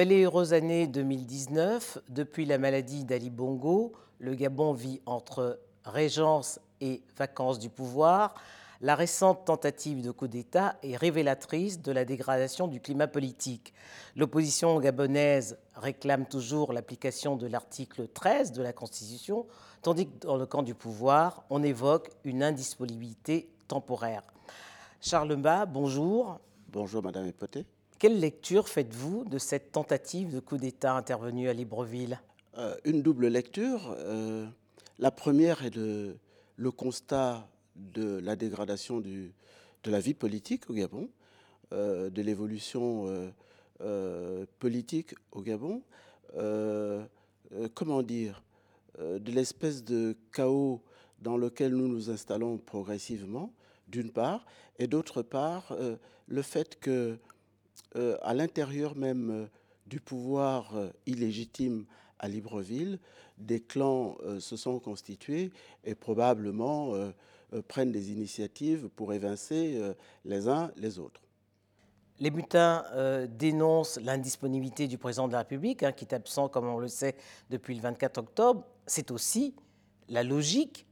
Belle et heureuse année 2019. Depuis la maladie d'Ali Bongo, le Gabon vit entre régence et vacances du pouvoir. La récente tentative de coup d'État est révélatrice de la dégradation du climat politique. L'opposition gabonaise réclame toujours l'application de l'article 13 de la Constitution, tandis que dans le camp du pouvoir, on évoque une indisponibilité temporaire. Charles bonjour. Bonjour Madame Epoté. Quelle lecture faites-vous de cette tentative de coup d'État intervenue à Libreville? Euh, Une double lecture. Euh, la première est le, constat de la dégradation de la vie politique au Gabon, euh, de l'évolution politique au Gabon, comment dire, de l'espèce de chaos dans lequel nous nous installons progressivement, d'une part, et d'autre part, le fait que à l'intérieur même du pouvoir illégitime à Libreville, des clans se sont constitués et probablement euh, prennent des initiatives pour évincer euh, les uns les autres. Les butins euh, dénoncent l'indisponibilité du président de la République, hein, qui est absent, comme on le sait, depuis le 24 octobre. C'est aussi la logique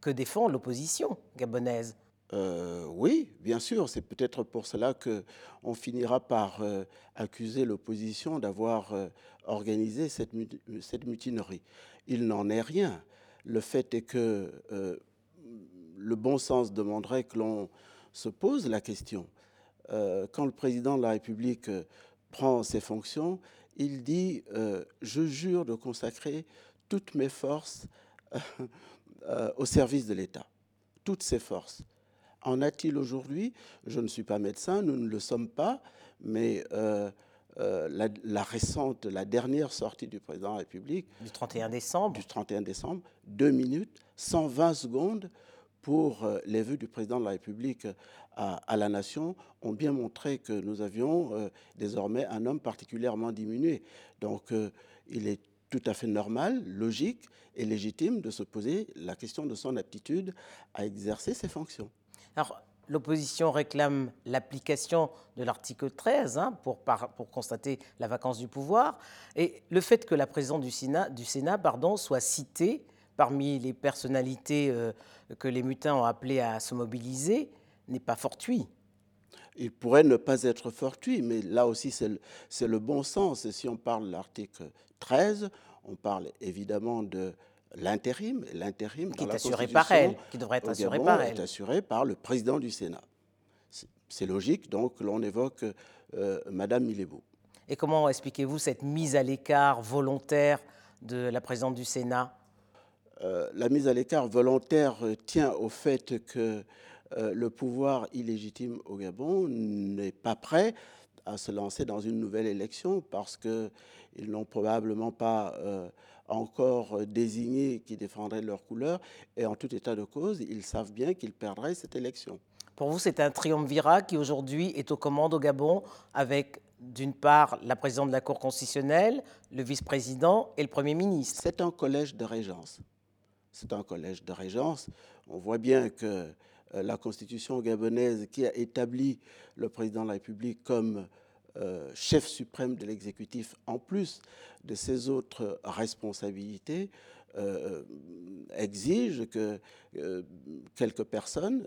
que défend l'opposition gabonaise. Oui, bien sûr. C'est peut-être pour cela qu'on finira par accuser l'opposition d'avoir organisé cette, cette, mutinerie. Il n'en est rien. Le fait est que le bon sens demanderait que l'on se pose la question. Euh, quand le président de la République euh, prend ses fonctions, il dit euh, Je jure de consacrer toutes mes forces au service de l'État, toutes ses forces. En a-t-il aujourd'hui? Je ne suis pas médecin, nous ne le sommes pas, mais la, la, récente, la dernière sortie du président de la République. Du 31 décembre Du 31 décembre, deux minutes, 120 secondes pour euh, les vœux du président de la République à, la nation ont bien montré que nous avions euh, désormais un homme particulièrement diminué. Donc euh, il est tout à fait normal, logique et légitime de se poser la question de son aptitude à exercer ses fonctions. Alors, l'opposition réclame l'application de l'article 13 hein, pour, constater la vacance du pouvoir. Et le fait que la présidente du Sénat, soit citée parmi les personnalités euh, que les mutins ont appelées à se mobiliser n'est pas fortuit. Il pourrait ne pas être fortuit, mais là aussi c'est le, le, bon sens. Et si on parle de l'article 13, on parle évidemment de l'intérim. L'intérim qui est assuré par elle, qui devrait être assuré par elle. est assuré par le président du Sénat. C'est logique, donc l'on évoque euh, Madame Milébou. Et comment expliquez-vous cette mise à l'écart volontaire de la présidente du Sénat? Euh, la mise à l'écart volontaire tient au fait que euh, le pouvoir illégitime au Gabon n'est pas prêt à se lancer dans une nouvelle élection parce qu'ils n'ont probablement pas euh, encore désigné qui défendrait leur couleur et en tout état de cause, ils savent bien qu'ils perdraient cette élection. Pour vous, c'est un triumvirat qui aujourd'hui est aux commandes au Gabon avec d'une part la présidente de la Cour constitutionnelle, le vice-président et le Premier ministre. C'est un collège de régence c'est un collège de régence. On voit bien que euh, la constitution gabonaise qui a établi le président de la République comme euh, chef suprême de l'exécutif, en plus de ses autres responsabilités, euh, exige que quelques personnes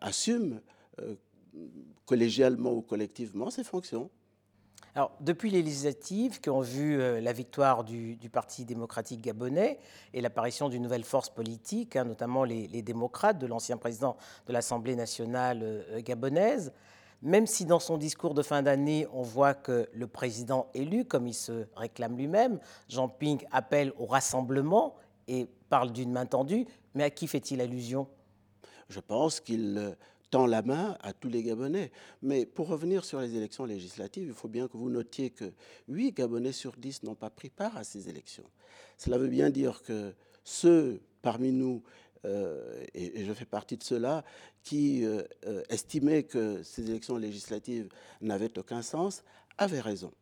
assument collégialement ou collectivement ces fonctions. Alors, depuis les législatives qui ont vu euh, la victoire du, Parti démocratique gabonais et l'apparition d'une nouvelle force politique, hein, notamment les, démocrates de l'ancien président de l'Assemblée nationale euh, gabonaise, même si dans son discours de fin d'année, on voit que le président élu, comme il se réclame lui-même, Jean Ping, appelle au rassemblement et parle d'une main tendue, mais à qui fait-il allusion? Je pense qu'il euh, tend la main à tous les Gabonais. Mais pour revenir sur les élections législatives, il faut bien que vous notiez que 8 Gabonais sur 10 n'ont pas pris part à ces élections. Cela veut bien dire que ceux parmi nous, euh, et, je fais partie de ceux-là, qui euh, euh, estimaient que ces élections législatives n'avaient aucun sens, avaient raison.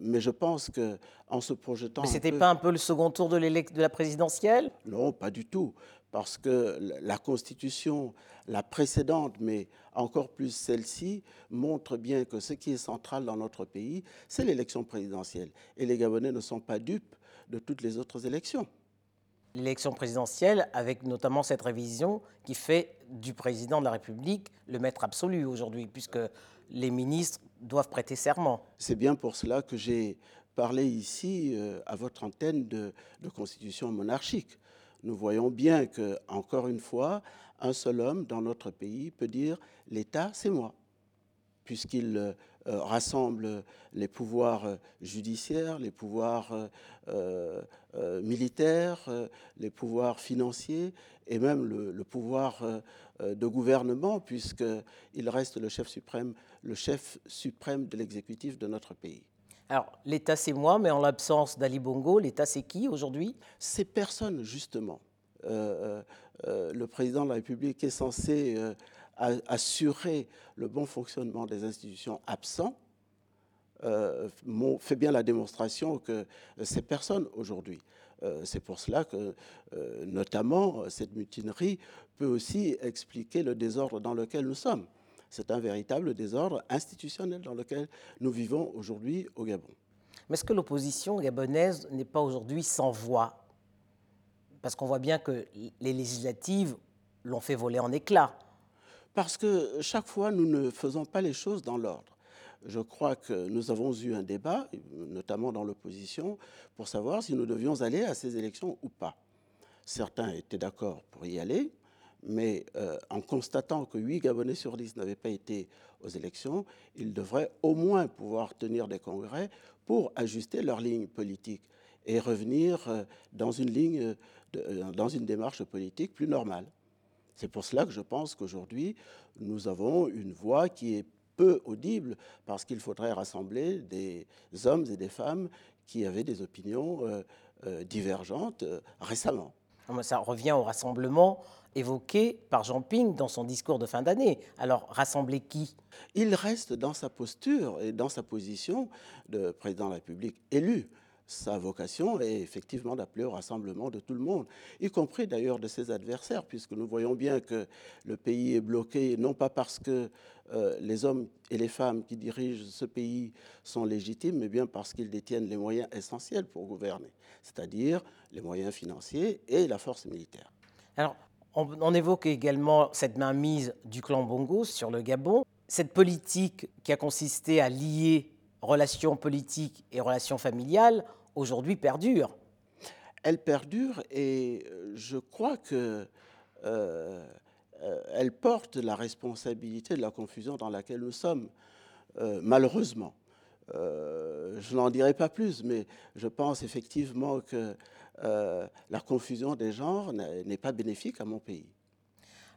mais je pense que en se projetant. Mais c'était pas un peu le second tour de, de la présidentielle? Non, pas du tout, parce que la Constitution, la précédente, mais encore plus celle-ci, montre bien que ce qui est central dans notre pays, c'est l'élection présidentielle. Et les Gabonais ne sont pas dupes de toutes les autres élections. L'élection présidentielle, avec notamment cette révision qui fait du président de la République le maître absolu aujourd'hui, puisque les ministres doivent prêter serment. C'est bien pour cela que j'ai parlé ici, euh, à votre antenne, de, de constitution monarchique nous voyons bien que, encore une fois, un seul homme dans notre pays peut dire l'État, c'est moi, puisqu'il euh, rassemble les pouvoirs euh, judiciaires, les pouvoirs euh, militaires, les pouvoirs financiers et même le, pouvoir de gouvernement, puisqu'il reste le chef suprême, le chef suprême de l'exécutif de notre pays. Alors, l'État, c'est moi, mais en l'absence d'Ali Bongo, l'État, c'est qui aujourd'hui? C'est personne, justement. Euh, euh, euh, le président de la République est censé assurer le bon fonctionnement des institutions absents. fait bien la démonstration que c'est personne aujourd'hui. c'est pour cela que, notamment, cette mutinerie peut aussi expliquer le désordre dans lequel nous sommes. C'est un véritable désordre institutionnel dans lequel nous vivons aujourd'hui au Gabon. Mais est-ce que l'opposition gabonaise n'est pas aujourd'hui sans voix? Parce qu'on voit bien que les législatives l'ont fait voler en éclats. Parce que chaque fois, nous ne faisons pas les choses dans l'ordre. Je crois que nous avons eu un débat, notamment dans l'opposition, pour savoir si nous devions aller à ces élections ou pas. Certains étaient d'accord pour y aller, mais euh, en constatant que 8 Gabonais sur 10 n'avaient pas été aux élections, ils devraient au moins pouvoir tenir des congrès pour ajuster leur ligne politique et revenir euh, euh, dans une démarche politique plus normale. C'est pour cela que je pense qu'aujourd'hui, nous avons une voix qui est peu audible parce qu'il faudrait rassembler des hommes et des femmes qui avaient des opinions divergentes récemment. Ça revient au rassemblement évoqué par Jean Ping dans son discours de fin d'année. Alors, rassembler qui? Il reste dans sa posture et dans sa position de président de la République élu. Sa vocation est effectivement d'appeler au rassemblement de tout le monde, y compris d'ailleurs de ses adversaires, puisque nous voyons bien que le pays est bloqué, non pas parce que euh, les hommes et les femmes qui dirigent ce pays sont légitimes, mais bien parce qu'ils détiennent les moyens essentiels pour gouverner, c'est-à-dire les moyens financiers et la force militaire. Alors, on, évoque également cette mainmise du clan Bongo sur le Gabon. Cette politique qui a consisté à lier relations politiques et relations familiales, aujourd'hui perdure. Elle perdure et euh, je crois que euh, euh, elle porte la responsabilité de la confusion dans laquelle nous sommes, malheureusement. je n'en dirai pas plus, mais je pense effectivement que la confusion des genres n'est pas bénéfique à mon pays.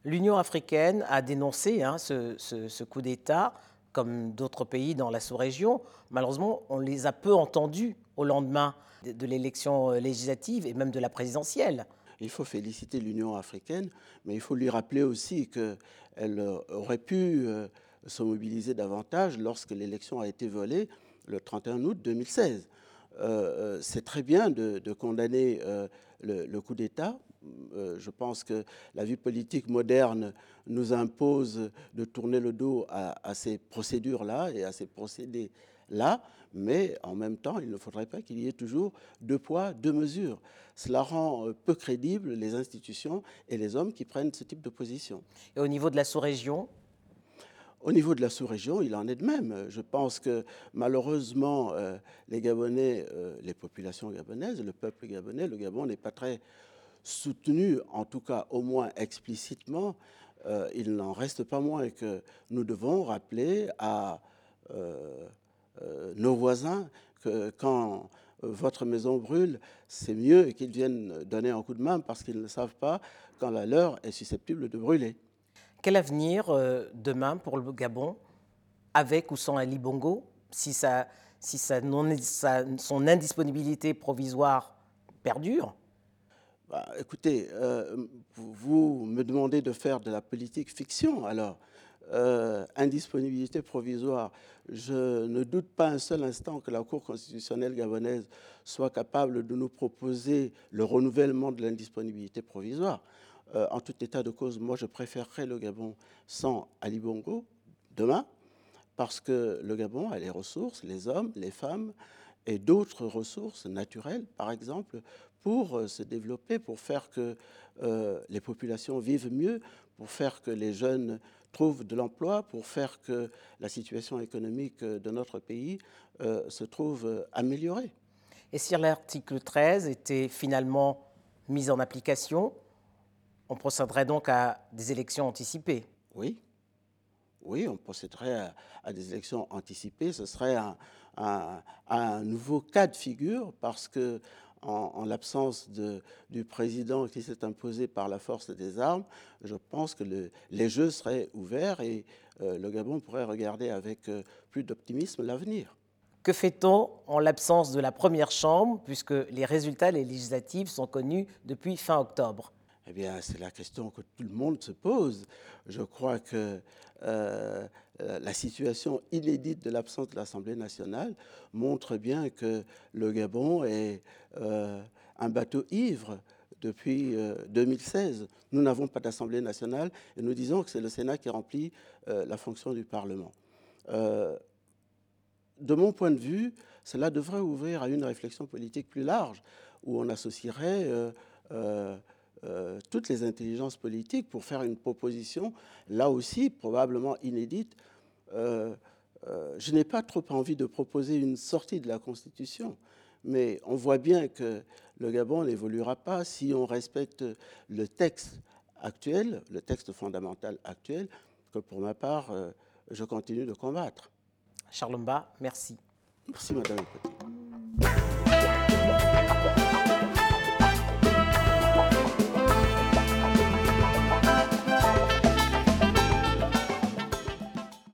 L'Union africaine a dénoncé hein, ce, coup d'État, comme d'autres pays dans la sous-région. Malheureusement, on les a peu entendus au lendemain de, l'élection euh, législative et même de la présidentielle. Il faut féliciter l'Union africaine, mais il faut lui rappeler aussi qu'elle euh, aurait pu se mobiliser davantage lorsque l'élection a été volée le 31 août 2016. Euh, euh, c'est très bien de, condamner euh, le, coup d'État. Je pense que la vie politique moderne nous impose de tourner le dos à, ces procédures-là et à ces procédés-là, mais en même temps, il ne faudrait pas qu'il y ait toujours deux poids, deux mesures. Cela rend peu crédibles les institutions et les hommes qui prennent ce type de position. Et au niveau de la sous-région, au niveau de la sous-région, il en est de même. Je pense que malheureusement, euh, les Gabonais, euh, les populations gabonaises, le peuple gabonais, le Gabon n'est pas très soutenu, en tout cas au moins explicitement. Euh, il n'en reste pas moins que nous devons rappeler à nos voisins que quand votre maison brûle, c'est mieux qu'ils viennent donner un coup de main parce qu'ils ne savent pas quand la leur est susceptible de brûler. Quel avenir euh, demain pour le Gabon, avec ou sans Ali Bongo, si, si son indisponibilité provisoire perdure? Bah, Écoutez, euh, vous me demandez de faire de la politique fiction, alors. Euh, indisponibilité provisoire. Je ne doute pas un seul instant que la Cour constitutionnelle gabonaise soit capable de nous proposer le renouvellement de l'indisponibilité provisoire. en tout état de cause, moi, je préférerais le Gabon sans Ali Bongo demain, parce que le Gabon a les ressources, les hommes, les femmes et d'autres ressources naturelles, par exemple, pour euh, se développer, pour faire que euh, les populations vivent mieux, pour faire que les jeunes trouvent de l'emploi, pour faire que la situation économique de notre pays euh, se trouve améliorée. Et si l'article 13 était finalement mis en application, on procéderait donc à des élections anticipées Oui, oui, on procéderait à, des élections anticipées. Ce serait un, nouveau cas de figure parce que, en, l'absence du président qui s'est imposé par la force des armes, je pense que les jeux seraient ouverts et euh, le Gabon pourrait regarder avec euh, plus d'optimisme l'avenir. Que fait-on en l'absence de la première chambre, puisque les résultats des législatives sont connus depuis fin octobre? Eh bien, c'est la question que tout le monde se pose. Je crois que euh, la situation inédite de l'absence de l'Assemblée nationale montre bien que le Gabon est euh, un bateau ivre depuis 2016. Euh, nous n'avons pas d'Assemblée nationale et nous disons que c'est le Sénat qui remplit la fonction du Parlement. de mon point de vue, cela devrait ouvrir à une réflexion politique plus large où on associerait euh, toutes les intelligences politiques pour faire une proposition, là aussi probablement inédite. Euh, euh, je n'ai pas trop envie de proposer une sortie de la Constitution, mais on voit bien que le Gabon n'évoluera pas si on respecte le texte actuel, le texte fondamental actuel, que pour ma part, je continue de combattre. Charles Mba, merci. Merci, Madame Petit.